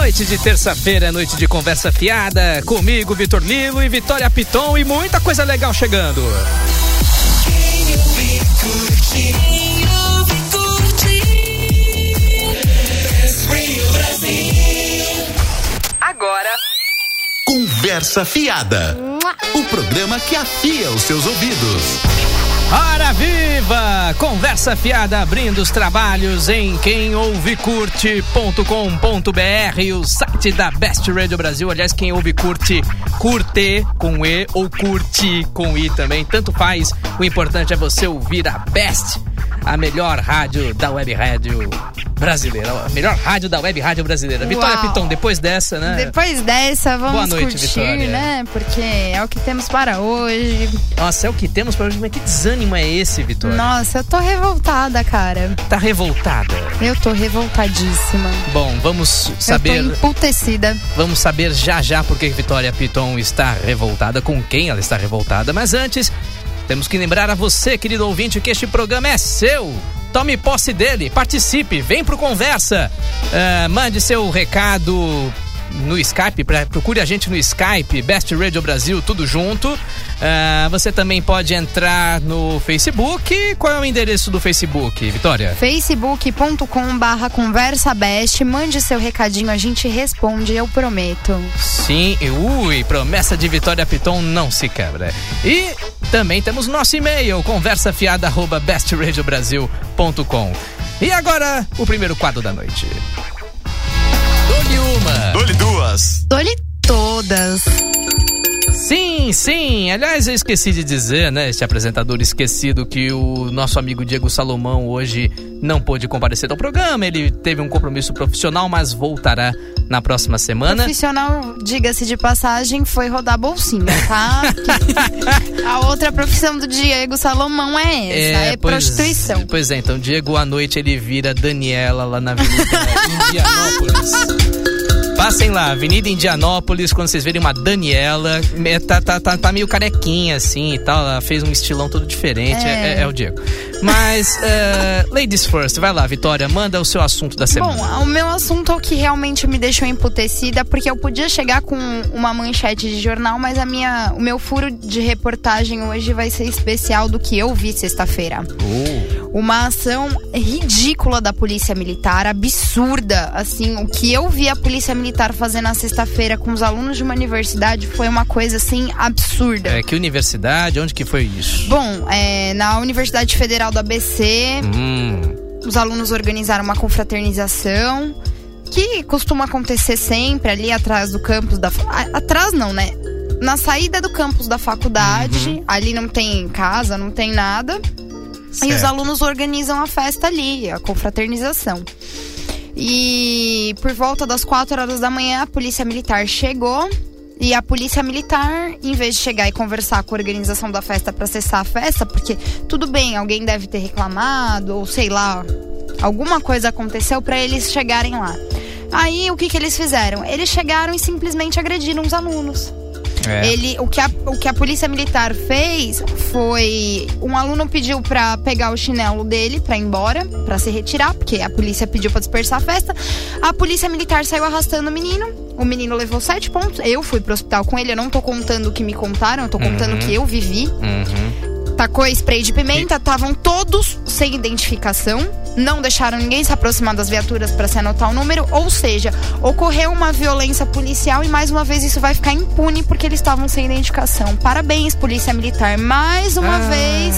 Noite de terça-feira, noite de conversa fiada. Comigo, Vitor Lilo e Vitória Piton e muita coisa legal chegando. Agora. Conversa Fiada. O programa que afia os seus ouvidos. Hora viva! Conversa fiada abrindo os trabalhos em quemouvecurte.com.br, o site da Best Radio Brasil. Aliás, quem ouve curte, curte com E ou curte com I também. Tanto faz. O importante é você ouvir a Best, a melhor rádio da web rádio brasileira. A melhor rádio da web rádio brasileira. Vitória Uau. Piton, depois dessa, né? Depois dessa, vamos Boa noite, curtir, Vitória. né? Porque é o que temos para hoje. Nossa, é o que temos para hoje. Mas que desânimo é esse, Vitória? Nossa, eu tô revoltada, cara. Tá revoltada. Eu tô revoltadíssima. Bom, vamos saber. Eu tô emputecida. Vamos saber já já por que Vitória Piton está revoltada, com quem ela está revoltada. Mas antes, temos que lembrar a você, querido ouvinte, que este programa é seu. Tome posse dele, participe, vem pro Conversa. Ah, mande seu recado no Skype, pra, procure a gente no Skype, Best Radio Brasil, tudo junto. Ah, você também pode entrar no Facebook. Qual é o endereço do Facebook, Vitória? facebook.com barra conversa best. Mande seu recadinho, a gente responde, eu prometo. Sim, e ui, promessa de Vitória Piton não se quebra. E também temos nosso e-mail, conversafiada.bestradiobrasil.com. E agora, o primeiro quadro da noite. Dole uma. Dole duas. Dou-lhe todas. Sim, sim. Aliás, eu esqueci de dizer, né? Este apresentador esquecido que o nosso amigo Diego Salomão hoje não pôde comparecer ao programa. Ele teve um compromisso profissional, mas voltará na próxima semana. Profissional, diga-se de passagem, foi rodar bolsinha, tá? A outra profissão do Diego Salomão é essa, é, pois- prostituição. Pois é, então Diego à noite ele vira Daniela lá na Avenida Indianópolis. Passem lá, Avenida Indianópolis, quando vocês verem uma Daniela, é, tá, tá, tá, tá meio carequinha assim e tal, ela fez um estilão todo diferente, é, é- é o Diego. Mas, é, ladies first, vai lá, Vitória, manda o seu assunto da semana. Bom, o meu assunto é o que realmente me deixou emputecida, porque eu podia chegar com uma manchete de jornal, mas a minha, o meu furo de reportagem hoje vai ser especial do que eu vi sexta-feira. Oh. Uma ação ridícula da polícia militar, absurda, assim, o que eu vi a polícia militar fazer na sexta-feira com os alunos de uma universidade foi uma coisa assim absurda. É, que universidade, onde que foi isso? Bom, é, na Universidade Federal do ABC, Hum, os alunos organizaram uma confraternização que costuma acontecer sempre ali atrás do campus da atrás não, né? Na saída do campus da faculdade, ali não tem casa, não tem nada. E os certo. alunos organizam a festa ali, a confraternização. E por volta das 4 horas da manhã, a polícia militar chegou. E a polícia militar, em vez de chegar e conversar com a organização da festa para cessar a festa, porque tudo bem, alguém deve ter reclamado, ou sei lá, alguma coisa aconteceu para eles chegarem lá. Aí o que, que eles fizeram? Eles chegaram e simplesmente agrediram os alunos. É. Ele, o, que a, o que a polícia militar fez foi. Um aluno pediu pra pegar o chinelo dele pra ir embora, pra se retirar, porque a polícia pediu pra dispersar a festa. A polícia militar saiu arrastando o menino. O menino levou sete pontos. Eu fui pro hospital com ele. Eu não tô contando o que me contaram, eu tô contando o que eu vivi. Uhum. Tacou spray de pimenta, estavam todos sem identificação. Não deixaram ninguém se aproximar das viaturas para se anotar o número. Ou seja, ocorreu uma violência policial e mais uma vez isso vai ficar impune porque eles estavam sem identificação. Parabéns, Polícia Militar. Mais uma Ah. vez.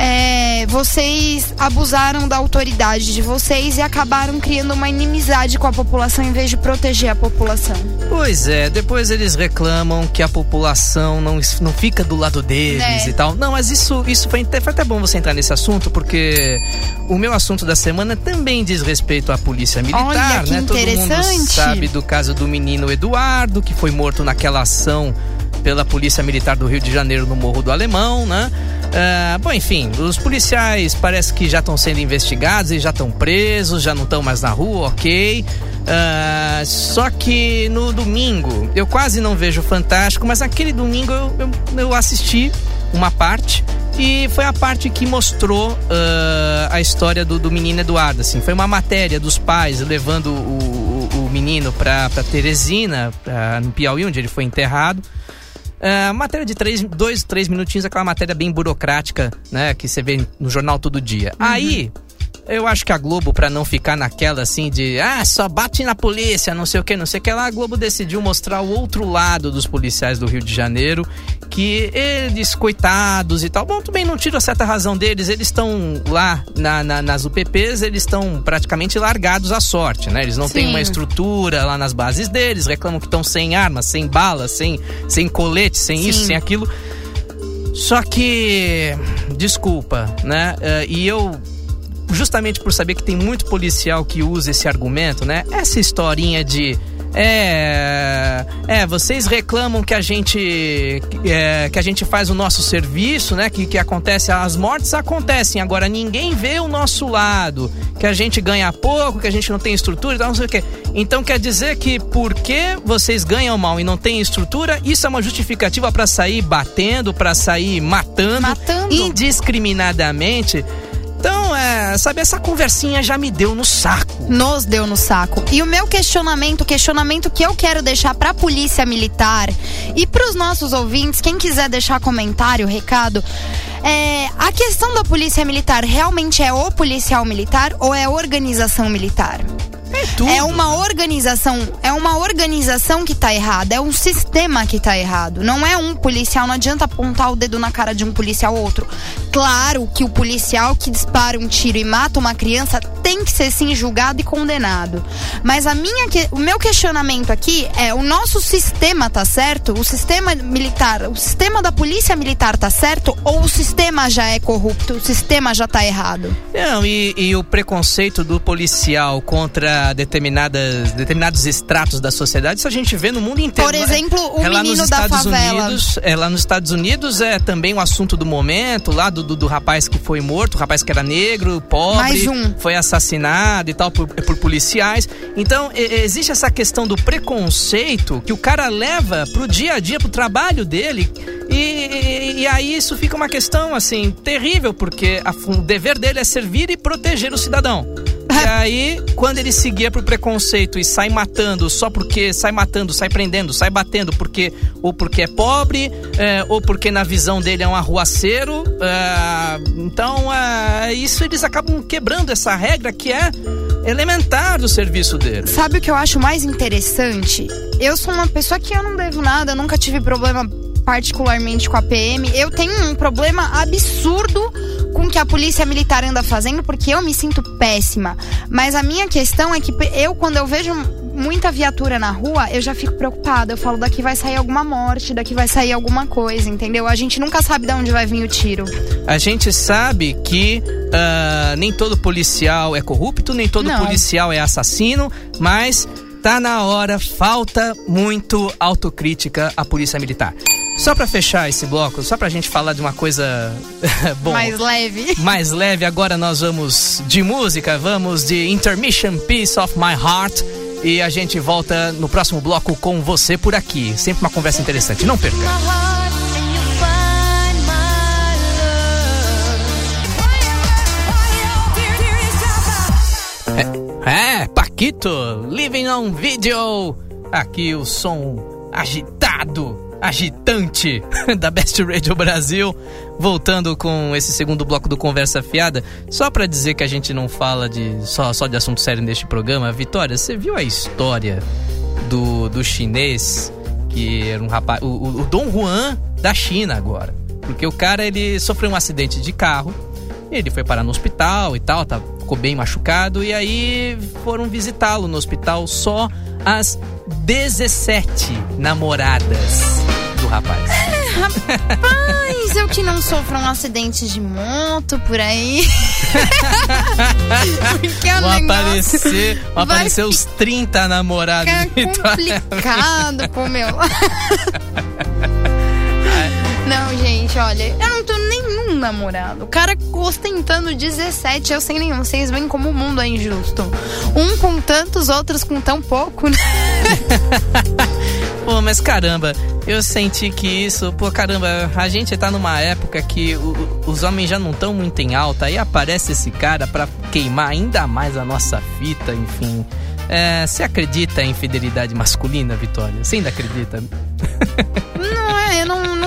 É, vocês abusaram da autoridade de vocês e acabaram criando uma inimizade com a população em vez de proteger a população. Pois é, depois eles reclamam que a população não, não fica do lado deles É. e tal. Não, mas isso, isso foi, até- foi até bom você entrar nesse assunto, porque o meu assunto da semana também diz respeito à polícia militar, Olha, né? Todo mundo sabe do caso do menino Eduardo, que foi morto naquela ação pela Polícia Militar do Rio de Janeiro no Morro do Alemão, né? Ah, bom, enfim, os policiais parece que já estão sendo investigados e já estão presos, já não estão mais na rua, ok. Ah, só que no domingo, eu quase não vejo Fantástico, mas aquele domingo eu, eu, eu assisti uma parte e foi a parte que mostrou ah, a história do, do menino Eduardo. Assim, foi uma matéria dos pais levando o, o- o menino para Teresina, pra, no Piauí, onde ele foi enterrado. É, matéria de três, dois, três minutinhos, aquela matéria bem burocrática, né? Que você vê no jornal todo dia. Uhum. Aí, eu acho que a Globo, para não ficar naquela assim de ah, só bate na polícia, não sei o que, não sei o que lá, a Globo decidiu mostrar o outro lado dos policiais do Rio de Janeiro, que eles, coitados e tal, bom, também não tiro a certa razão deles, eles estão lá na, na, nas UPPs, eles estão praticamente largados à sorte, né? Eles não Sim. têm uma estrutura lá nas bases deles, reclamam que estão sem armas, sem balas, sem, sem colete, sem Sim. isso, sem aquilo. Só que, desculpa, né? Uh, e eu justamente por saber que tem muito policial que usa esse argumento, né? Essa historinha de é, é, vocês reclamam que a gente é, que a gente faz o nosso serviço, né? Que, que acontece, as mortes acontecem, agora ninguém vê o nosso lado, que a gente ganha pouco, que a gente não tem estrutura e tal, não sei o quê. Então quer dizer que porque vocês ganham mal e não têm estrutura, isso é uma justificativa para sair batendo, para sair matando, matando indiscriminadamente. Então, é, sabe, essa conversinha já me deu no saco. Nos deu no saco. E o meu questionamento, o questionamento que eu quero deixar pra polícia militar e pros nossos ouvintes, quem quiser deixar comentário, recado, é, a questão da polícia militar realmente é o policial militar ou é organização militar? É, é uma organização, é uma organização que tá errada, é um sistema que tá errado. Não é um policial, não adianta apontar o dedo na cara de um policial ou outro. Claro que o policial que dispara um tiro e mata uma criança tem que ser sim julgado e condenado. Mas a minha, o meu questionamento aqui é: o nosso sistema tá certo? O sistema militar, o sistema da polícia militar tá certo? Ou o sistema já é corrupto? O sistema já tá errado? Não, e, e o preconceito do policial contra determinadas, determinados estratos da sociedade, isso a gente vê no mundo inteiro. Por exemplo, o é menino da favela. Unidos, é lá nos Estados Unidos é também um assunto do momento, lá do, do, do rapaz que foi morto, o rapaz que era negro, pobre, um. foi assassinado e tal por, por policiais. Então, e, existe essa questão do preconceito que o cara leva pro dia a dia, pro trabalho dele. E, e, e aí isso fica uma questão assim terrível, porque a, o dever dele é servir e proteger o cidadão. E aí, quando ele seguia pro preconceito e sai matando só porque sai matando, sai prendendo, sai batendo porque ou porque é pobre, é, ou porque na visão dele é um arruaceiro, é, então é, isso eles acabam quebrando essa regra que é elementar do serviço dele. Sabe o que eu acho mais interessante? Eu sou uma pessoa que eu não devo nada, eu nunca tive problema particularmente com a PM. Eu tenho um problema absurdo com o que a polícia militar anda fazendo, porque eu me sinto péssima. Mas a minha questão é que eu, quando eu vejo muita viatura na rua, eu já fico preocupada. Eu falo, daqui vai sair alguma morte, daqui vai sair alguma coisa, entendeu? A gente nunca sabe de onde vai vir o tiro. A gente sabe que uh, nem todo policial é corrupto, nem todo Não. policial é assassino, mas tá na hora, falta muito autocrítica à polícia militar. Só para fechar esse bloco, só pra gente falar de uma coisa bom, mais leve. Mais leve, agora nós vamos de música, vamos de Intermission Piece of My Heart e a gente volta no próximo bloco com você por aqui. Sempre uma conversa interessante, não perca. É, é, Paquito, living on video. Aqui o som agitado agitante da Best Radio Brasil, voltando com esse segundo bloco do Conversa Fiada, só para dizer que a gente não fala de só, só de assunto sério neste programa. Vitória, você viu a história do, do chinês que era um rapaz, o, o Dom Juan da China agora, porque o cara ele sofreu um acidente de carro, ele foi parar no hospital e tal, tá, ficou bem machucado e aí foram visitá-lo no hospital só as 17 namoradas do rapaz. Rapaz, eu que não sofro um acidente de moto por aí. Porque é vão aparecer, vão aparecer os 30 namorados. É complicado pro meu Não, gente, olha, eu não tenho nenhum namorado. O cara ostentando 17, eu sem nenhum. Vocês veem como o mundo é injusto. Um com tantos, outros com tão pouco, né? Pô, mas caramba, eu senti que isso, pô, caramba, a gente tá numa época que o, os homens já não estão muito em alta, aí aparece esse cara para queimar ainda mais a nossa fita, enfim. É, você acredita em fidelidade masculina, Vitória? Você ainda acredita?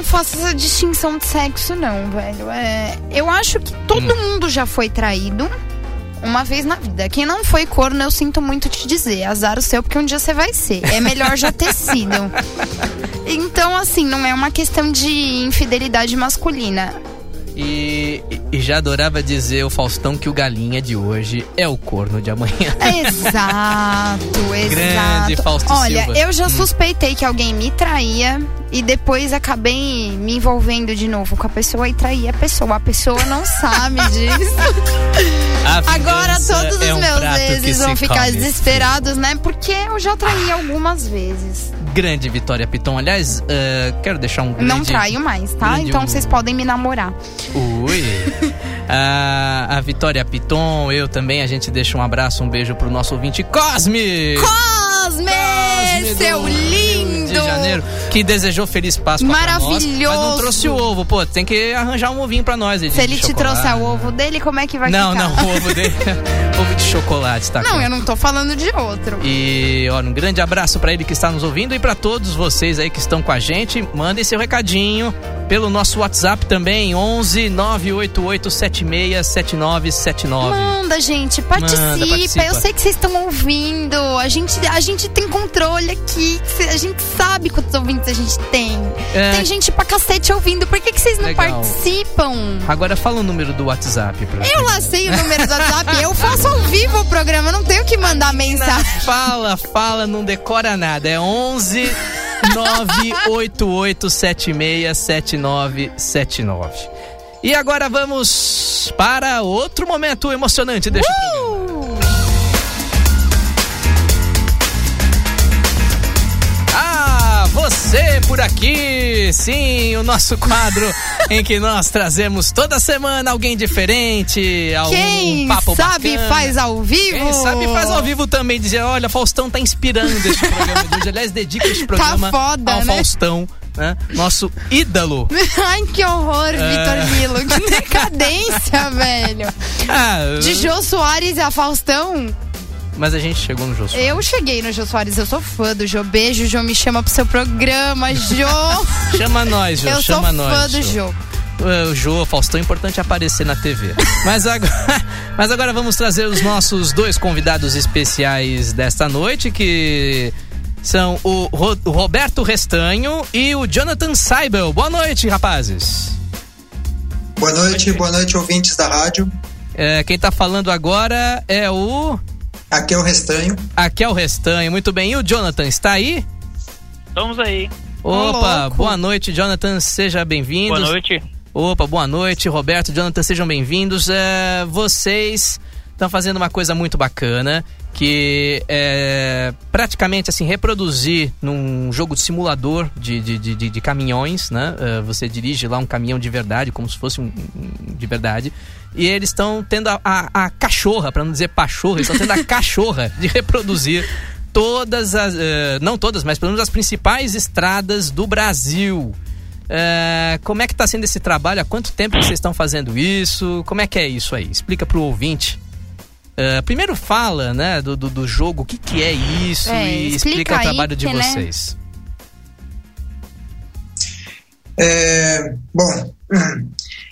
Não, faço essa distinção de sexo, não, velho. É, eu acho que todo Hum. mundo já foi traído uma vez na vida. Quem não foi corno, eu sinto muito te dizer. Azar o seu, porque um dia você vai ser. É melhor já ter sido. Então, assim, não é uma questão de infidelidade masculina. E, e já adorava dizer o Faustão que o galinha de hoje é o corno de amanhã. Exato, exato. Grande Fausto Olha, Silva. eu já suspeitei que alguém me traía e depois acabei me envolvendo de novo com a pessoa e traí a pessoa. A pessoa não sabe disso. Agora todos os é um meus que exes vão ficar come desesperados, né? Porque eu já traí algumas vezes. Grande Vitória Piton. Aliás, eh, quero deixar um grande... Não traio mais, tá? Então um- vocês podem me namorar. Ui. a, a Vitória Piton, eu também, a gente deixa um abraço, um beijo pro nosso ouvinte Cosme! Cosme, Cosme seu do lindo! Rio de Janeiro, que desejou Feliz Páscoa pra nós, mas não Maravilhoso. trouxe o ovo. Pô, tem que arranjar um ovinho pra nós. Se ele te trouxer o ovo dele, como é que vai Não, ficar? não, o ovo dele. ovo de chocolate, tá? Não, eu não tô falando de outro. E, ó, um grande abraço pra ele que está nos ouvindo e pra todos vocês aí que estão com a gente. Mandem seu recadinho pelo nosso WhatsApp também, 11 988 76 7979. Manda, gente, participa. Manda, participa. Eu sei que vocês estão ouvindo. A gente, a gente tem controle aqui. A gente sabe quantos ouvintes a gente tem. É. Tem gente pra cacete ouvindo. Por que, que vocês não Legal. participam? Agora fala o número do WhatsApp pra Eu lá sei o número do WhatsApp. Eu faço ao vivo o programa. Eu não tenho que mandar mensagem. Fala, fala, não decora nada. É 11 988767979. E agora vamos para outro momento emocionante deste programa. Por aqui! Sim, o nosso quadro em que nós trazemos toda semana alguém diferente, algum Quem papo sabe bacana. faz ao vivo. Quem sabe faz ao vivo também, dizer, olha, Faustão tá inspirando este programa de hoje. Aliás, dedica este programa foda, ao né? Faustão, né? Nosso ídolo. Ai, que horror, É. Vitor Milo. Que decadência, velho. Ah, De Jô Soares a Faustão. Mas a gente chegou no Jô Soares. Eu cheguei no Jô Soares, eu sou fã do Jô. Beijo, Jô, me chama pro seu programa, Jô. Chama nós, Jô, eu sou chama fã nós. do Jô. É, O Jô, Faustão, é importante aparecer na TV. Mas agora, mas agora vamos trazer os nossos dois convidados especiais desta noite, que são o, Ro- o Roberto Restanho e o Jonathan Seibel. Boa noite, rapazes. Boa noite, boa noite, ouvintes da rádio. É, quem tá falando agora é o. Aqui é o Restanho. Aqui é o Restanho. Muito bem. E o Jonathan está aí? Estamos aí. Opa, louco. boa noite, Jonathan. Seja bem-vindo. Boa noite. Opa, boa noite, Roberto, Jonathan, sejam bem-vindos. É, vocês estão fazendo uma coisa muito bacana, que é praticamente assim, reproduzir num jogo de simulador de, de, de, de- caminhões, né? É, você dirige lá um caminhão de verdade, como se fosse um, um de verdade. E eles estão tendo a, a, a cachorra, para não dizer pachorra, eles estão tendo a cachorra de reproduzir todas as. eh, não todas, mas pelo menos as principais estradas do Brasil. É, como é que está sendo esse trabalho? Há quanto tempo vocês estão fazendo isso? Como é que é isso aí? Explica pro ouvinte. É, primeiro fala, né, do, do, do jogo, o que, que é isso É, e explica explica o aí trabalho de né? vocês. É, bom,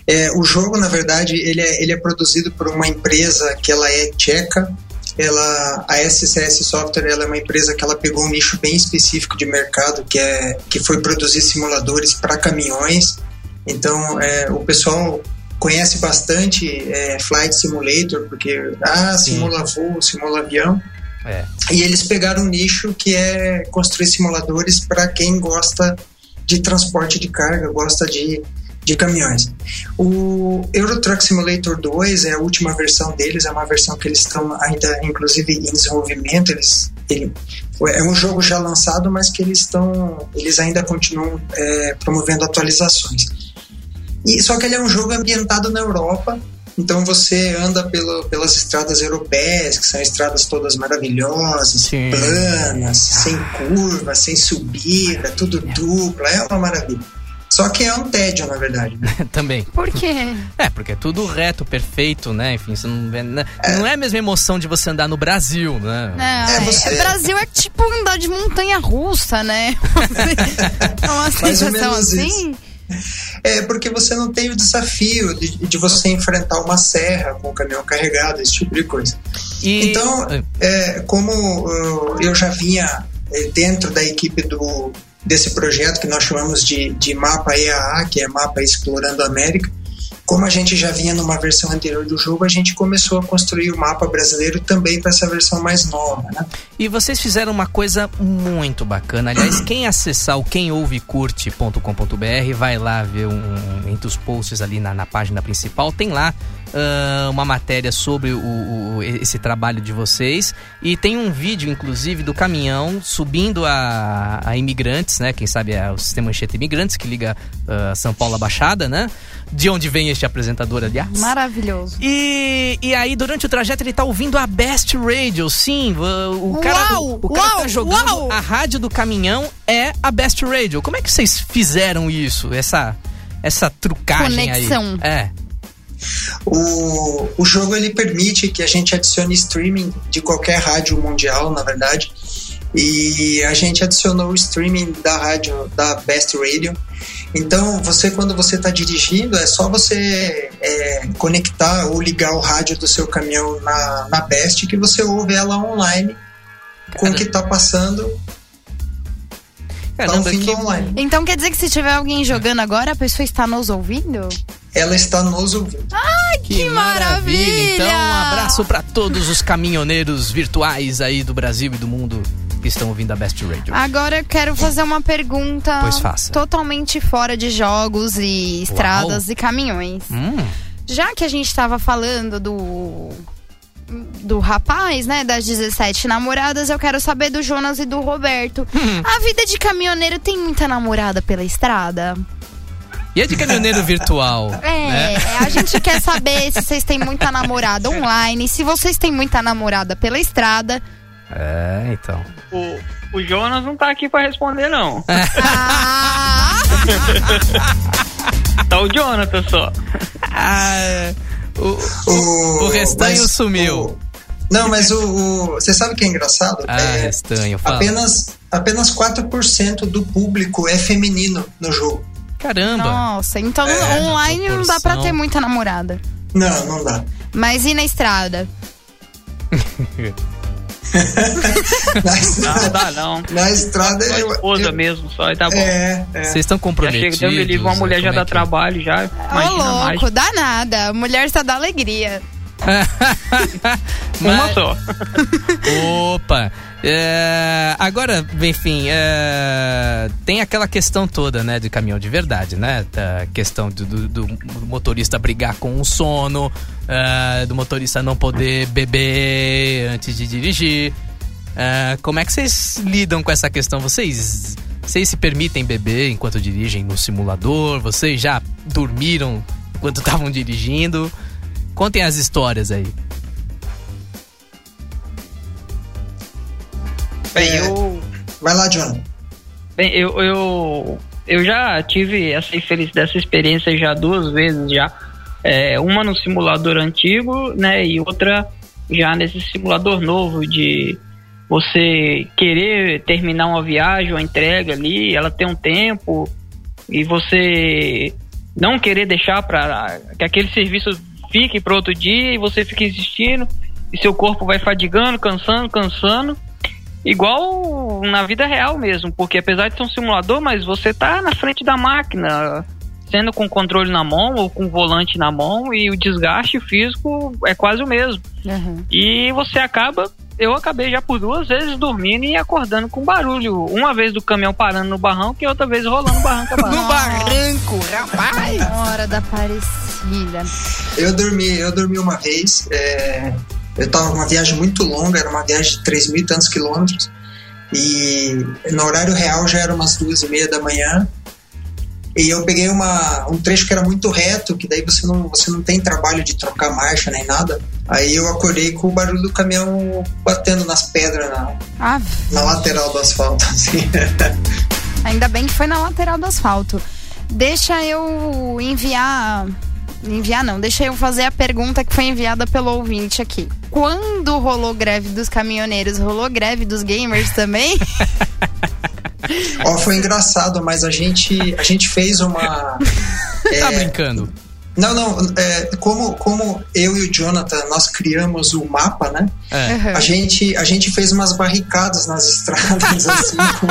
é, o jogo, na verdade, ele é, ele é produzido por uma empresa que ela é tcheca. Ela, a SCS Software ela é uma empresa que ela pegou um nicho bem específico de mercado, que, é, que foi produzir simuladores para caminhões. Então, é, o pessoal conhece bastante é, Flight Simulator, porque ah, Sim. simula voo, simula avião. É. E eles pegaram um nicho que é construir simuladores para quem gosta de transporte de carga, gosta de, de caminhões. O Euro Truck Simulator 2 é a última versão deles, é uma versão que eles estão ainda, inclusive, em desenvolvimento. Eles, ele, é um jogo já lançado, mas que eles estão, eles ainda continuam é, promovendo atualizações. E, só que ele é um jogo ambientado na Europa, então você anda pelo, pelas estradas europeias, que são estradas todas maravilhosas, Sim. planas, sem curva, sem subida, tudo dupla, é uma maravilha. Só que é um tédio, na verdade. Também. Por quê? É, porque é tudo reto, perfeito, né? Enfim, você não vê. Não é a mesma emoção de você andar no Brasil, né? Não, É, é, você- Brasil é tipo andar de montanha russa, né? É uma Mais ou sensação menos assim. É porque você não tem o desafio de, de você enfrentar uma serra com o caminhão carregado, esse tipo de coisa. E... Então, é, como uh, eu já vinha eh, dentro da equipe do, desse projeto que nós chamamos de, de Mapa EAA, que é Mapa Explorando a América, como a gente já vinha numa versão anterior do jogo, a gente começou a construir o mapa brasileiro também para essa versão mais nova, né? E vocês fizeram uma coisa muito bacana. Aliás, quem acessar o quemouvecurte.com.br vai lá ver um, entre os posts ali na, na página principal. Tem lá ah, uma matéria sobre o, o- esse trabalho de vocês. E tem um vídeo, inclusive, do caminhão subindo a, a imigrantes, né? Quem sabe é o sistema Anchieta Imigrantes, que liga ah, São Paulo à Baixada, né? De onde vem este apresentador, aliás. Maravilhoso. E, e aí, durante o trajeto, ele tá ouvindo a Best Radio. Sim, o, o cara, Uau, o cara uau, tá jogando uau. a rádio do caminhão é a Best Radio. Como é que vocês fizeram isso? Essa, essa trucagem Conexão. aí? É. O, o jogo ele permite que a gente adicione streaming de qualquer rádio mundial, na verdade. E a gente adicionou o streaming da rádio da Best Radio. Então, você quando você está dirigindo, é só você é, conectar ou ligar o rádio do seu caminhão na, na Best que você ouve ela online com o que está passando tá Caramba, ouvindo que, online. Então quer dizer que se tiver alguém jogando agora, a pessoa está nos ouvindo? Ela está nos ouvindo. que maravilha! Então, um abraço pra todos os caminhoneiros virtuais aí do Brasil e do mundo que estão ouvindo a Best Radio. Agora eu quero fazer uma pergunta Pois faça. totalmente fora de jogos e estradas e caminhões. Hum, Já que a gente estava falando do do rapaz, né, das 17 namoradas, eu quero saber do Jonas e do Roberto. Hum. A vida de caminhoneiro tem muita namorada pela estrada? E a de caminhoneiro virtual? É, né? a gente quer saber se vocês têm muita namorada online, se vocês têm muita namorada pela estrada. É, então. O, o Jonas não tá aqui pra responder, não. Ah! Tá o Jonathan só. Ah, o, O, o restanho mas sumiu. o- não, mas o, o- Você sabe o que é engraçado? Ah, É, restanho, fala. apenas, apenas 4% do público é feminino no jogo. Caramba. Nossa, então É, online não dá pra ter muita namorada. Não, não dá. Mas e na estrada? Na Não, estrada, dá não. na estrada Só eu, esposa eu- mesmo, só e tá bom. É, é. Vocês estão já comprometidos? chega, Deus me livre, uma mulher já dá é que é? trabalho, já. Ô, Imagina mais. louco, dá nada. Mulher só dá alegria. Uma Mas- só. Opa! É, agora, enfim, é, tem aquela questão toda, né, de caminhão de verdade, né? A questão do, do- do motorista brigar com o sono, é, do motorista não poder beber antes de dirigir. É, como é que vocês lidam com essa questão? Vocês, vocês se permitem beber enquanto dirigem no simulador? Vocês já dormiram enquanto estavam dirigindo? Contem as histórias aí. Bem, É. eu, Vai lá, John. bem eu, eu, eu já tive essa infeliz dessa experiência já duas vezes já. É, uma no simulador antigo, né? E outra já nesse simulador novo de você querer terminar uma viagem, uma entrega ali, ela tem um tempo e você não querer deixar para que aquele serviço fique para outro dia e você fica insistindo e seu corpo vai fadigando, cansando, cansando. Igual na vida real mesmo, porque apesar de ser um simulador, mas você tá na frente da máquina, sendo com o controle na mão ou com o volante na mão e o desgaste físico é quase o mesmo. Uhum. E você acaba, eu acabei já por duas vezes dormindo e acordando com barulho. Uma vez do caminhão parando no barranco e outra vez rolando barranco barranco. barranco, rapaz! Hora da parecida. Eu dormi, eu dormi uma vez. é, eu tava numa viagem muito longa, era uma viagem de 3 mil e tantos quilômetros. E no horário real já era umas duas e meia da manhã. E eu peguei uma, um trecho que era muito reto, que daí você não, você não tem trabalho de trocar marcha nem nada. Aí eu acordei com o barulho do caminhão batendo nas pedras na, Ah, na lateral do asfalto. Assim. ainda bem que foi na lateral do asfalto. Deixa eu enviar. Enviar não, deixa eu fazer a pergunta que foi enviada pelo ouvinte aqui. Quando rolou greve dos caminhoneiros, rolou greve dos gamers também? Ó, foi engraçado, mas a gente, a gente fez uma. tá brincando? Não, não. É, como, como eu e o Jonathan, nós criamos o mapa, né? É. Uhum. A, gente, a gente fez umas barricadas nas estradas, assim, com,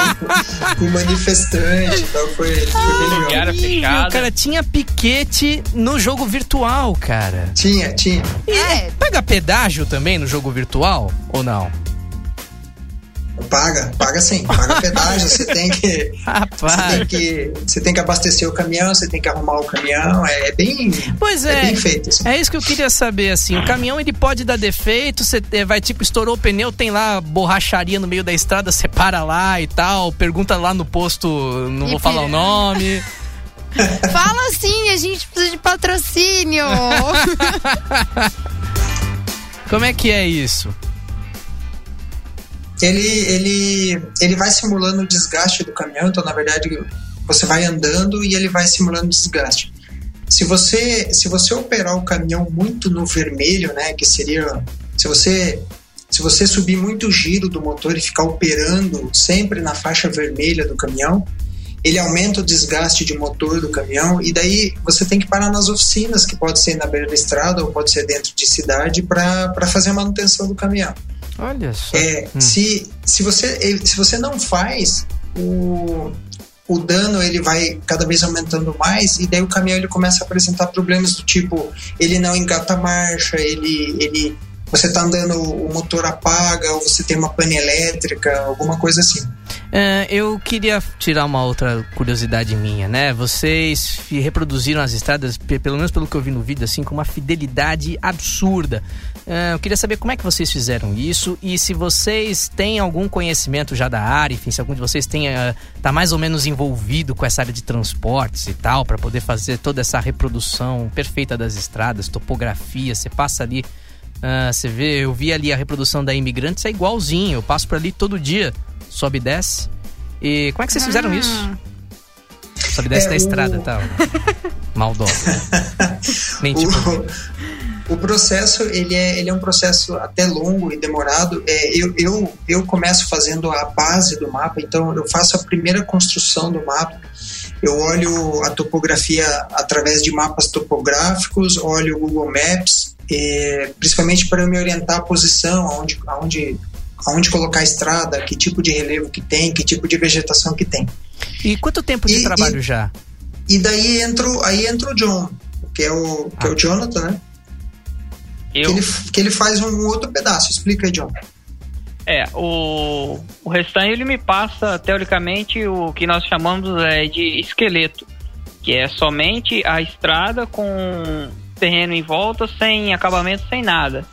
com manifestante e tal. Foi, foi bem legal. Cara tinha piquete no jogo virtual, cara. Tinha, tinha. E É. paga pedágio também no jogo virtual ou não? Paga, paga sim, paga pedágio, você tem que. Você tem Rapaz. que, você tem que abastecer o caminhão, você tem que arrumar o caminhão, é, é bem, Pois é é. bem feito. Assim. É isso que eu queria saber, assim, o caminhão ele pode dar defeito, você eh, vai tipo, estourou o pneu, tem lá borracharia no meio da estrada, você para lá e tal, pergunta lá no posto, não vou falar o nome. Fala assim, a gente precisa de patrocínio. Como é que é isso? Ele, ele, ele vai simulando o desgaste do caminhão, então na verdade você vai andando e ele vai simulando o desgaste. Se você, se você operar o caminhão muito no vermelho, né, que seria se você se você subir muito o giro do motor e ficar operando sempre na faixa vermelha do caminhão, ele aumenta o desgaste de motor do caminhão e daí você tem que parar nas oficinas, que pode ser na beira da estrada ou pode ser dentro de cidade, para fazer a manutenção do caminhão. Olha só. É, se, se, você, se você não faz, o, o dano ele vai cada vez aumentando mais e daí o caminhão ele começa a apresentar problemas do tipo ele não engata a marcha, ele, ele você tá andando, o motor apaga ou você tem uma pane elétrica, alguma coisa assim. É, eu queria tirar uma outra curiosidade minha, né? Vocês reproduziram as estradas, pe- pelo menos pelo que eu vi no vídeo, assim, com uma fidelidade absurda. É, eu queria saber como é que vocês fizeram isso e se vocês têm algum conhecimento já da área, enfim, se algum de vocês tenha, tá mais ou menos envolvido com essa área de transportes e tal, para poder fazer toda essa reprodução perfeita das estradas, topografia, você passa ali. ah, você vê, eu vi ali a reprodução da Imigrantes, é igualzinho. Eu passo por ali todo dia, sobe e desce. E como é que vocês fizeram isso? Sobe e desce É, da o- estrada e tal. Maldosa. Mentira. O, o processo ele é, ele é um processo até longo e demorado. É, eu, eu, eu começo fazendo a base do mapa, então eu faço a primeira construção do mapa. Eu olho a topografia através de mapas topográficos, olho o Google Maps, principalmente para eu me orientar a posição, aonde, aonde, aonde colocar a estrada, que tipo de relevo que tem, que tipo de vegetação que tem. E quanto tempo de E- trabalho e- já? E daí entra, aí entra o John, que é o, que é o Jonathan, né? Que Eu, ele, que ele faz um outro pedaço. Explica aí, John. é, o, o restante ele me passa, teoricamente, o que nós chamamos é, de esqueleto, que é somente a estrada com terreno em volta, sem acabamento, sem nada.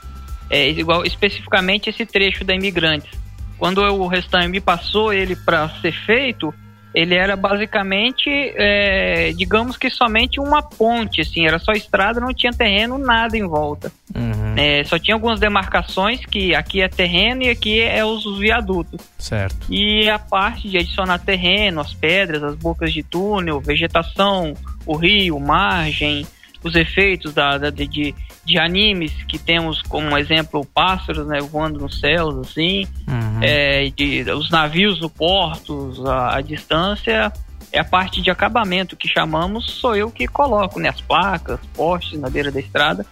É igual especificamente esse trecho da Imigrantes. Quando o restante me passou ele para ser feito, ele era basicamente, é, digamos que somente uma ponte, assim, era só estrada, não tinha terreno, nada em volta. Uhum, É, só tinha algumas demarcações que aqui é terreno e aqui é os viadutos. certo. E a parte de adicionar terreno, as pedras, as bocas de túnel, vegetação, o rio, margem, os efeitos da, da- de, de, animes que temos como exemplo pássaros né, voando nos céus, assim, Uhum. é, de, os navios no porto, a, a distância, é a parte de acabamento que chamamos, sou eu que coloco, né, as placas, postes na beira da estrada,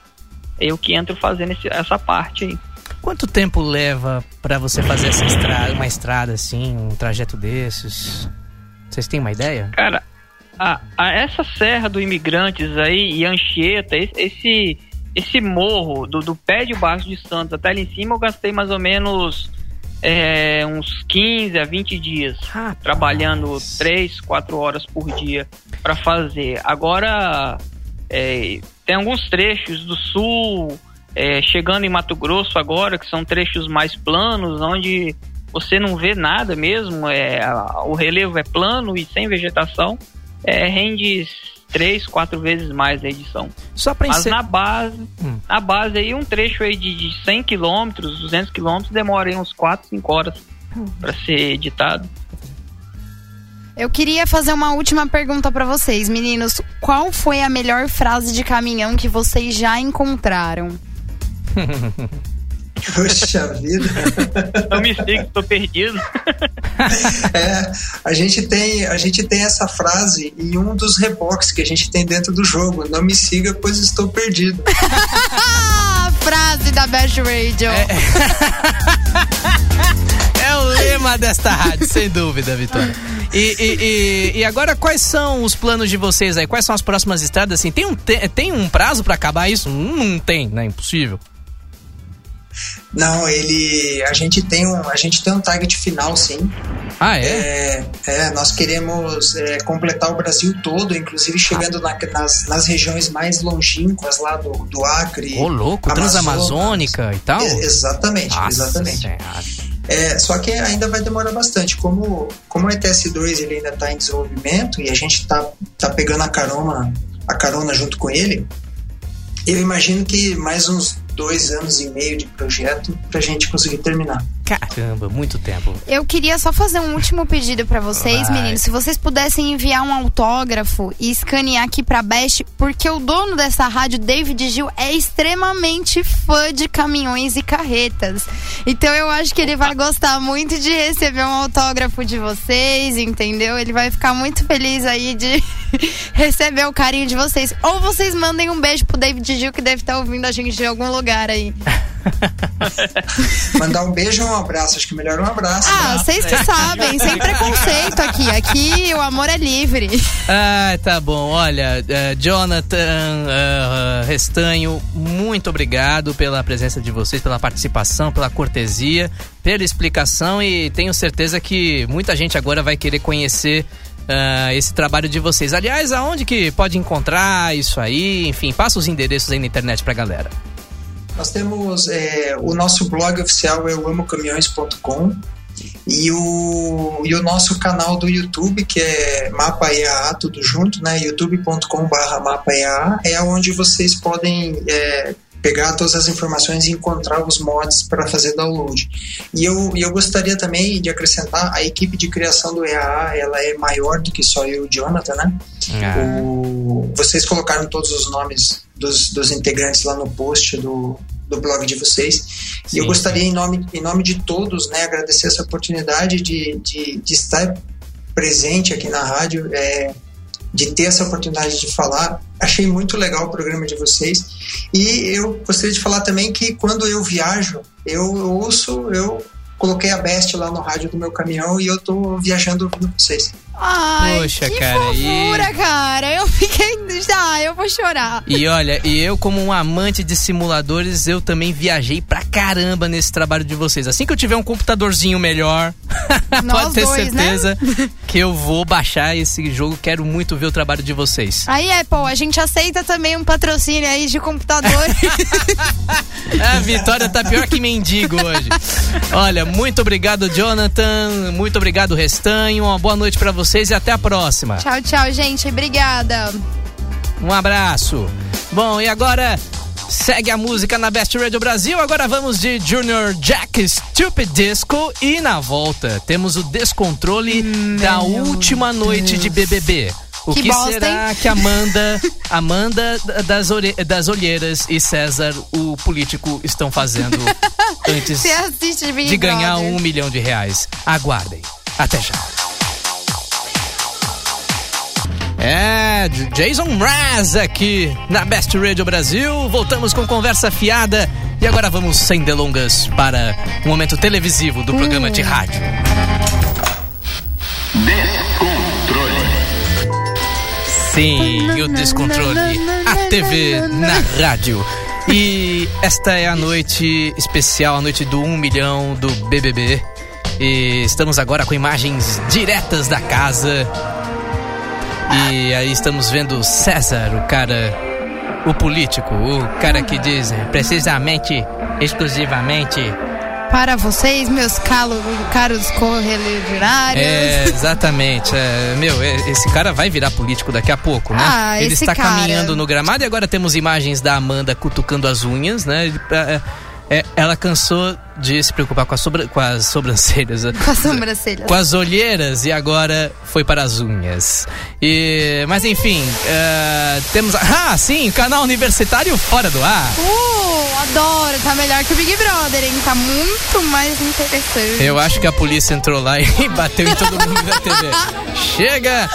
é eu que entro fazendo esse- essa parte aí. Quanto tempo leva pra você fazer essa estrada, uma estrada assim, um trajeto desses? Vocês têm uma ideia? Cara, a, a- essa serra do Imigrantes aí e Anchieta, esse, esse, esse morro do, do pé de baixo de Santos até ali em cima, eu gastei mais ou menos é, uns 15 a 20 dias. Trabalhando 3, 4 horas por dia para fazer. Agora, é, tem alguns trechos do sul, é, chegando em Mato Grosso agora, que são trechos mais planos, onde você não vê nada mesmo, é, o relevo é plano e sem vegetação, é, rende três, quatro vezes mais a edição. Só pra Mas encerrar. na base, Hum. na base aí, um trecho aí de, de 100 quilômetros, 200 quilômetros, demora aí uns 4, 5 horas para ser editado. Eu queria fazer uma última pergunta para vocês, meninos. Qual foi a melhor frase de caminhão que vocês já encontraram? Poxa vida. Não me siga, tô perdido. É, a gente tem, a gente tem essa frase em um dos reboques que a gente tem dentro do jogo. Não me siga, pois estou perdido. frase da Best Radio. É, é o lema desta rádio, sem dúvida, Vitória. E, e, e, e, agora, quais são os planos de vocês aí? Quais são as próximas estradas? Assim, tem um, tem um prazo para acabar isso? Não tem, né? Impossível. Não, ele. A gente tem um, a gente tem um target final, sim. Ah, é? É, é nós queremos é, completar o Brasil todo, inclusive chegando na, nas, nas regiões mais longínquas lá do, do Acre. Ô, louco, transamazônica e tal? É, exatamente, Nossa exatamente. Senhora. É, só que ainda vai demorar bastante. Como, como o ETS2 ele ainda está em desenvolvimento e a gente está tá pegando a carona, a carona junto com ele, eu imagino que mais uns dois anos e meio de projeto para a gente conseguir terminar. Caramba, muito tempo. Eu queria só fazer um último pedido para vocês, Vai. meninos. Se vocês pudessem enviar um autógrafo e escanear aqui pra Best, porque o dono dessa rádio, David Gil, é extremamente fã de caminhões e carretas. Então eu acho que ele vai gostar muito de receber um autógrafo de vocês, entendeu? Ele vai ficar muito feliz aí de receber o carinho de vocês. Ou vocês mandem um beijo pro David Gil, que deve estar ouvindo a gente de algum lugar aí. Mandar um beijo ou um abraço? Acho que melhor um abraço. Ah, né? vocês que sabem, sem preconceito aqui. Aqui o amor é livre. Ah, tá bom. Olha, eh, Jonathan, eh, Restanho, muito obrigado pela presença de vocês, pela participação, pela cortesia, pela explicação e tenho certeza que muita gente agora vai querer conhecer ah, esse trabalho de vocês. Aliás, aonde que pode encontrar isso aí? Enfim, passa os endereços aí na internet pra galera. Nós temos é, o nosso blog oficial é o amocaminhões.com e o, e o nosso canal do YouTube, que é Mapa EAA, tudo junto, né? youtube.com.br Mapa EAA, é onde vocês podem é, pegar todas as informações e encontrar os mods para fazer download. E eu, eu gostaria também de acrescentar, a equipe de criação do EAA, ela é maior do que só eu e o Jonathan, né? O- vocês colocaram todos os nomes dos, dos integrantes lá no post do, do blog de vocês. Sim, e eu gostaria, em nome, em nome de todos, né, agradecer essa oportunidade de, de, de estar presente aqui na rádio, é, de ter essa oportunidade de falar. Achei muito legal o programa de vocês. E eu gostaria de falar também que quando eu viajo, eu ouço, eu coloquei a Best lá no rádio do meu caminhão e eu tô viajando ouvindo vocês. Ai, Poxa, que cara, e- fofura, cara. Eu fiquei. Ah, eu vou chorar. E olha, e eu como um amante de simuladores, eu também viajei pra caramba nesse trabalho de vocês. Assim que eu tiver um computadorzinho melhor, pode ter dois, né? certeza que eu vou baixar esse jogo. Quero muito ver o trabalho de vocês. Aí, Apple, a gente aceita também um patrocínio aí de computador. A Vitória tá pior que mendigo hoje. Olha, muito obrigado, Jonathan. Muito obrigado, Restanho. Uma boa noite pra vocês e até a próxima. tchau, tchau, gente. Obrigada. Um abraço. Bom, e agora segue a música na Best Radio Brasil. Agora vamos de Junior Jack Stupid Disco e na volta temos o descontrole da última noite de BBB. O Que que, bosta, será que Amanda, Amanda das, ore- das Olheiras e César, o político, estão fazendo antes de ganhar um milhão de reais? Aguardem. Até já. É, Jason Mraz aqui na Best Radio Brasil. Voltamos com conversa fiada e agora vamos sem delongas para o momento televisivo do programa de rádio. Sim, o descontrole. A TV na rádio. E esta é a noite especial, a noite do 1 milhão do BBB. E estamos agora com imagens diretas da casa. E aí estamos vendo César, o cara, o político, o cara que diz precisamente, exclusivamente. Para vocês, meus calos, caros correligionários. É, exatamente. é, meu, esse cara vai virar político daqui a pouco, né? Ah, Ele está cara. caminhando no gramado e agora temos imagens da Amanda cutucando as unhas, né? É, É, ela cansou de se preocupar com, a sobra- com as sobrancelhas. Com as sobrancelhas. com as olheiras e agora foi para as unhas. E, mas enfim, eh, temos. Ah, sim, canal universitário fora do ar. Uh, adoro. Tá melhor que o Big Brother, hein? Tá muito mais interessante. Eu acho que a polícia entrou lá e bateu em todo mundo da TV. Chega!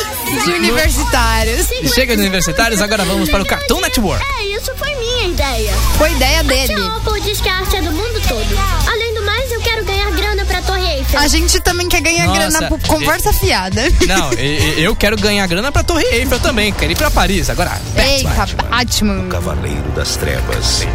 De universitários. Chega de universitários, agora vamos para o Cartoon Network. É, isso foi minha ideia. Foi ideia dele. A Opal diz que a arte é do mundo todo. Do mais, eu quero ganhar grana pra Torre Eiffel. A gente também quer ganhar Nossa, grana por conversa fiada. Não, eu quero ganhar grana pra Torre Eiffel também. Quero ir pra Paris. Agora, Eita, Batman. Batman. Cavaleiro das Trevas.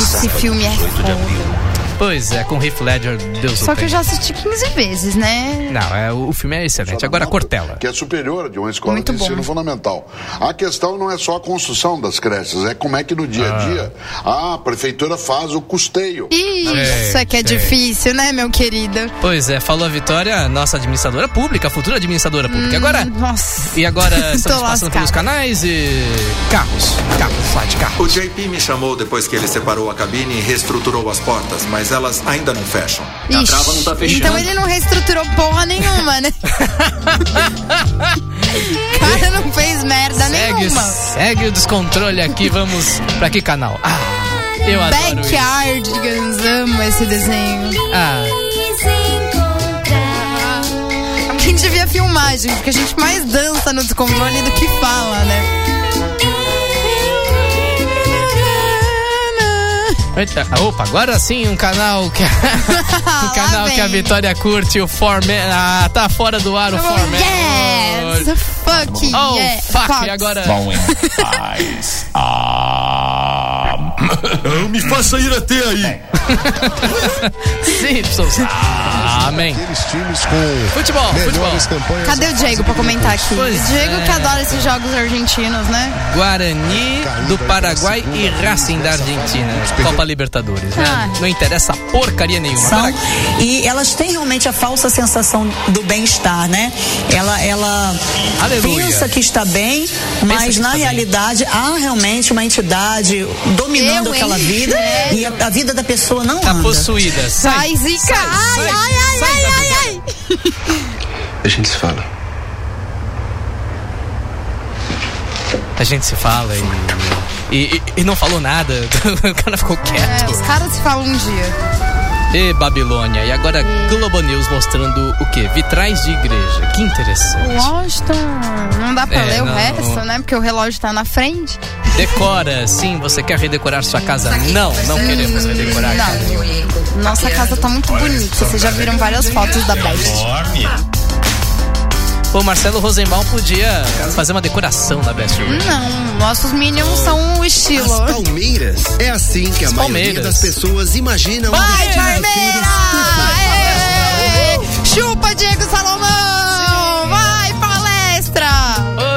Esse filme é foda. Pois é, com Heath Ledger, Deus Só o que eu já assisti 15 vezes, né? Não, é, o, filme é excelente. Agora, Cortella. Que é superior de uma escola Muito de bom. ensino fundamental. A questão não é só a construção das creches, é como é que no dia Ah. a dia a prefeitura faz o custeio. Isso é que é difícil, né, meu querido? Pois é, falou a Vitória, nossa administradora pública, futura administradora pública. Agora, Nossa. e agora estamos passando pelos canais e carros, carros, lá de carro. O JP me chamou depois que ele separou a cabine e reestruturou as portas, mas elas ainda não fecham. Ixi, trava não tá fechando. Então ele não reestruturou porra nenhuma, né? O cara não fez merda Segue, nenhuma. segue o descontrole aqui, vamos pra que canal? Ah, eu adoro isso. Backyardigans, amo esse desenho. Ah, Alguém devia filmar, gente, porque a gente mais dança no descontrole do que fala, né? Eita, opa, agora sim um canal que um canal que a. Vitória curte, o Foreman. Ah, tá fora do ar o Foreman. Yes! Fuck Oh, yeah! fuck, Fox. e agora? Bom em paz. Ah, me faça ir até aí. Simpsons. Ah, amém. Aqueles times com Futebol, futebol. Cadê o Diego pra comentar aqui? Pois o Diego é. que adora esses jogos argentinos, né? Guarani do Paraguai e Racing da Argentina. Copa Libertadores, né? Ah. Não interessa porcaria nenhuma. são e elas têm realmente a falsa sensação do bem-estar, né? Ela, ela Aleluia. pensa que está bem, mas na está bem. realidade há realmente uma entidade dominando Eu, aquela vida É. e a, a vida da pessoa não tá anda. possuída. Sai, Sai, Zica! sai, Ai, sai, ai, ai, sai ai, ai, Vitória. ai! A gente se fala. A gente se fala e. E, e- e não falou nada. o cara ficou É, quieto. os caras se falam um dia. E Babilônia. E agora Globo News mostrando o quê? Vitrais de igreja. Que interessante. Washington. Não dá pra É, ler não. o resto, né? Porque o relógio tá na frente. Decora, sim, você quer redecorar sua casa? Não, não queremos redecorar. Não. Nossa casa tá muito bonita. Vocês já viram várias fotos da Best. O Marcelo Rosenbaum podia fazer uma decoração da Best Ray. Não, nossos Minions são o estilo. As Palmeiras. É assim que a As maioria Palmeiras. das pessoas imaginam. Vai, um Palmeiras! Ê! Chupa, Diego Salomão!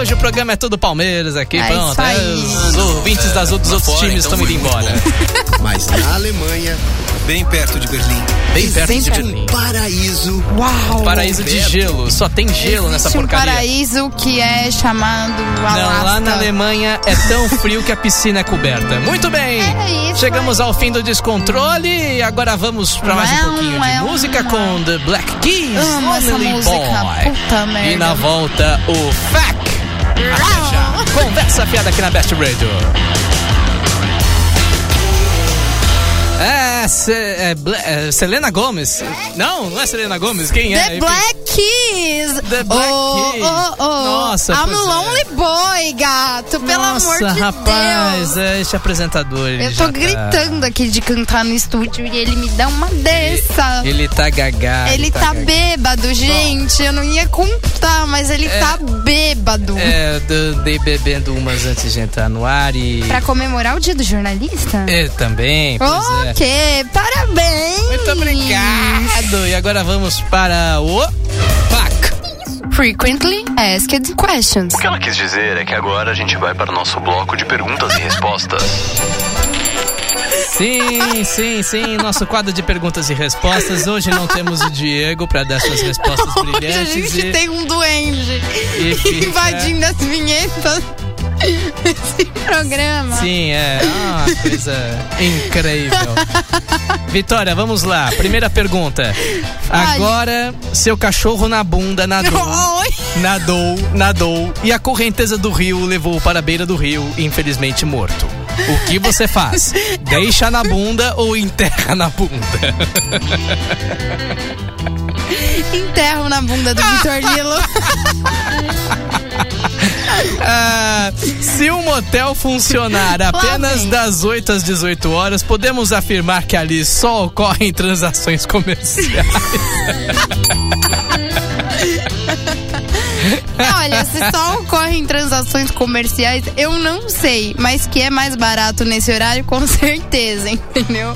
Hoje o programa é todo Palmeiras aqui, É pronto. é, aí. os ouvintes das, dos outros fora, times então estão indo embora. Mas na Alemanha, Bem perto de Berlim. Bem perto de. Berlim. um paraíso. Uau! Paraíso de gelo, só tem gelo nessa Existe um porcaria. paraíso que é chamado Alasca. Não, lá na Alemanha é tão frio que a piscina é coberta. Muito bem! É isso Chegamos ao fim do descontrole e agora vamos pra mais um pouquinho de música com The Black Keys, Amo essa Lonely música, Boy. puta merda. E na volta o FAC. Conversa fiada aqui na Best Radio. É, Ce- é, é, Selena Gomes. Não, não é Selena Gomes. Quem é? The Black Keys! The Black oh, Keys. Oh, oh. Nossa, I'm pois é. Lonely Boy, gato! Pelo Nossa, amor de rapaz, Deus! é este apresentador. ele Eu tô tá- gritando aqui de cantar no estúdio e ele me dá uma dessa. Ele tá gagá. Ele tá gagá. bêbado, gente. Eu não ia contar, mas ele É. tá bêbado. É, eu dei bebendo umas antes de entrar no ar e. Pra comemorar o dia do jornalista? É, também, pois é. Parabéns! Muito obrigado! E agora vamos para o. FAC. Frequently Asked Questions. O que ela quis dizer é que agora a gente vai para o nosso bloco de perguntas e respostas. Sim, sim, sim. Nosso quadro de perguntas e respostas. Hoje não temos o Diego para dar suas respostas Hoje a brilhantes. gente e- tem um duende e fica- invadindo as vinhetas. Esse programa. Sim, é uma coisa incrível. Vitória, vamos lá. Primeira pergunta. Agora, seu cachorro na bunda nadou. Nadou, nadou e a correnteza do rio levou para a beira do rio, infelizmente morto. O que você faz? Deixa na bunda ou enterra na bunda? Enterro na bunda do Vitor Lilo. Ah, se um motel funcionar apenas das 8 às 18 horas, podemos afirmar que ali só ocorrem transações comerciais. Olha, se só ocorrem transações comerciais, eu não sei. Mas que é mais barato nesse horário, com certeza, entendeu?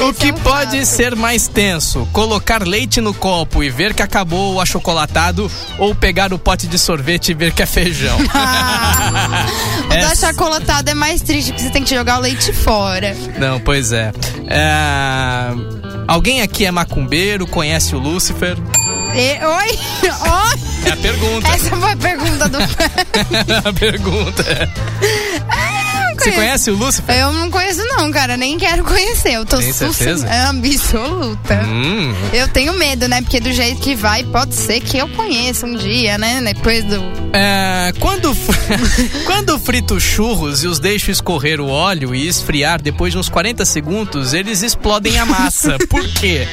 O que é pode ser mais tenso? Colocar leite no copo e ver que acabou o achocolatado ou pegar o pote de sorvete e ver que é feijão? O da Essa- chocolatada é mais triste, porque você tem que jogar o leite fora. Não, pois é. É, Alguém aqui é macumbeiro, conhece o Lúcifer? E- Oi? Oi? É a pergunta. Essa foi a pergunta do. a pergunta. Você conhece o Lúcifer? Eu não conheço, não, cara. Nem quero conhecer. Eu tô Tem certeza? É absoluta. Hum. Eu tenho medo, né? Porque do jeito que vai, pode ser que eu conheça um dia, né? Depois do. É, quando, quando frito churros e os deixo escorrer o óleo e esfriar depois de uns 40 segundos, eles explodem a massa. Por quê?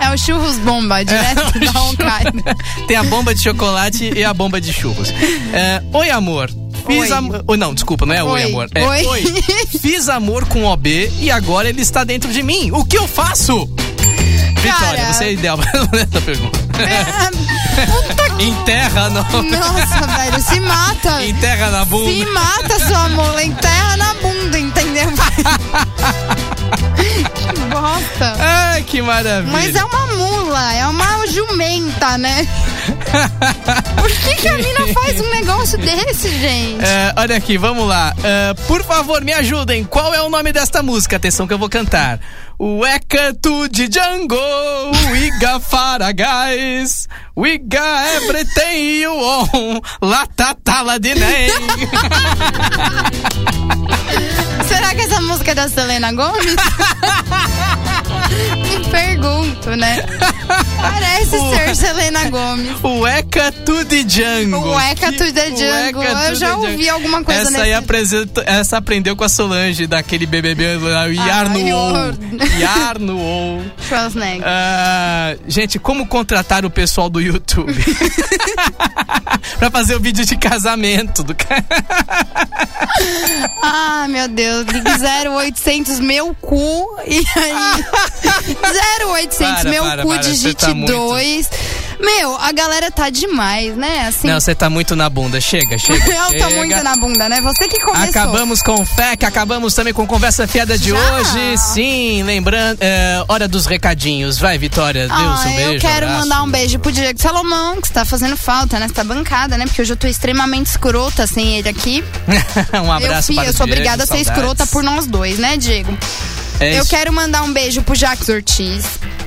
É o churros bomba, direto da Al-Qaeda. Tem a bomba de chocolate e a bomba de churros. É, oi, amor. Fiz Oi. amor. Oh, não, desculpa, não é oi, Oi. amor. É, Oi. Fiz amor com OB e agora ele está dentro de mim. O que eu faço? Vitória, você é ideal responder essa pergunta. Enterra, não. Nossa, velho, se mata. Enterra na bunda. Se mata, sua mula, enterra na bunda, entendeu? que bosta. Ai, que maravilha. Mas é uma mula, é uma jumenta, né? Por que, que a mina faz um negócio desse, gente? É, olha aqui, vamos lá. É, por favor, me ajudem. Qual é o nome desta música? Atenção que eu vou cantar. Weka to the jungle, we got fara guys, we got everything you want, latatala de nem. Música é da Selena Gomes? Me pergunto, né? Parece ser Selena Gomes. Weka to the jungle. Weka to the jungle. Weka Eu já ouvi alguma coisa essa nesse... aí apresenta, essa aprendeu com a Solange daquele BBB lá, o Yarno Ai, ou. horror. Yarno ou. Schwarzenegger. Ah, gente, como contratar o pessoal do YouTube? pra fazer o vídeo de casamento do cara. Ah, meu Deus. Ligue 0800 meu cu. E aí? 0800 Para, meu para, cu, para, digite tá muito- 2. Meu, a galera tá demais, né? Assim, Não, você tá muito na bunda. Chega, chega. eu chega. tô muito na bunda, né? Você que começou. Acabamos com o FEC, acabamos também com conversa fiada de Já? hoje. Sim, lembrando, é, hora dos recadinhos. Vai, Vitória, Deus, Ah, um beijo. eu quero abraço. mandar um beijo pro Diego Salomão, que está fazendo falta nessa bancada, né? Porque hoje eu tô extremamente escrota sem ele aqui. um abraço eu, fi- para eu sou obrigada a ser saudades. escrota por nós dois, né, Diego? É eu quero mandar um beijo pro Jacques Ortiz.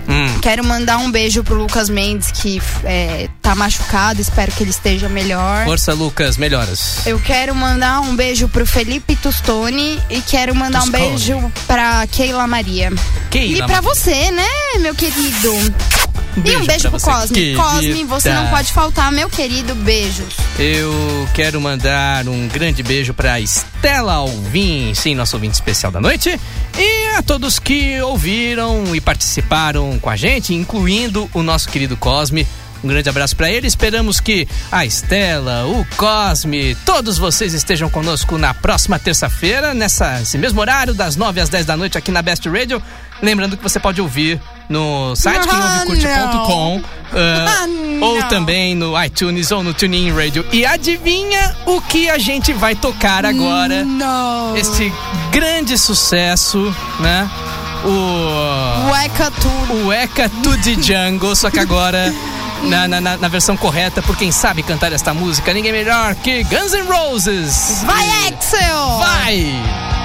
Hum. Quero mandar um beijo pro Lucas Mendes, que é, tá machucado. Espero que ele esteja melhor. Força, Lucas, melhoras. Eu quero mandar um beijo pro Felipe Tustoni e quero mandar um beijo pra Keila Maria. Keila e pra você, né, meu querido? E beijo um beijo pra pro você, Cosme. querida. Cosme, você não pode faltar, meu querido. Beijos. Eu quero mandar um grande beijo para Estela Alvim, sim, nosso ouvinte especial da noite, e a todos que ouviram e participaram com a gente, incluindo o nosso querido Cosme. Um grande abraço para ele. Esperamos que a Estela, o Cosme, todos vocês estejam conosco na próxima terça-feira, nessa esse mesmo horário, das 9 às 10 da noite aqui na Best Radio. Lembrando que você pode ouvir no site Ah, quemouvecurte.com Ah, ou não. também no iTunes ou no TuneIn Radio. E adivinha o que a gente vai tocar agora? Não. Este grande sucesso, né? O. Weka tudo. O Eka the Jungle, só que agora. Na, na, na- na versão correta, por quem sabe cantar esta música, ninguém melhor que Guns N' Roses. Vai, Axel! Vai!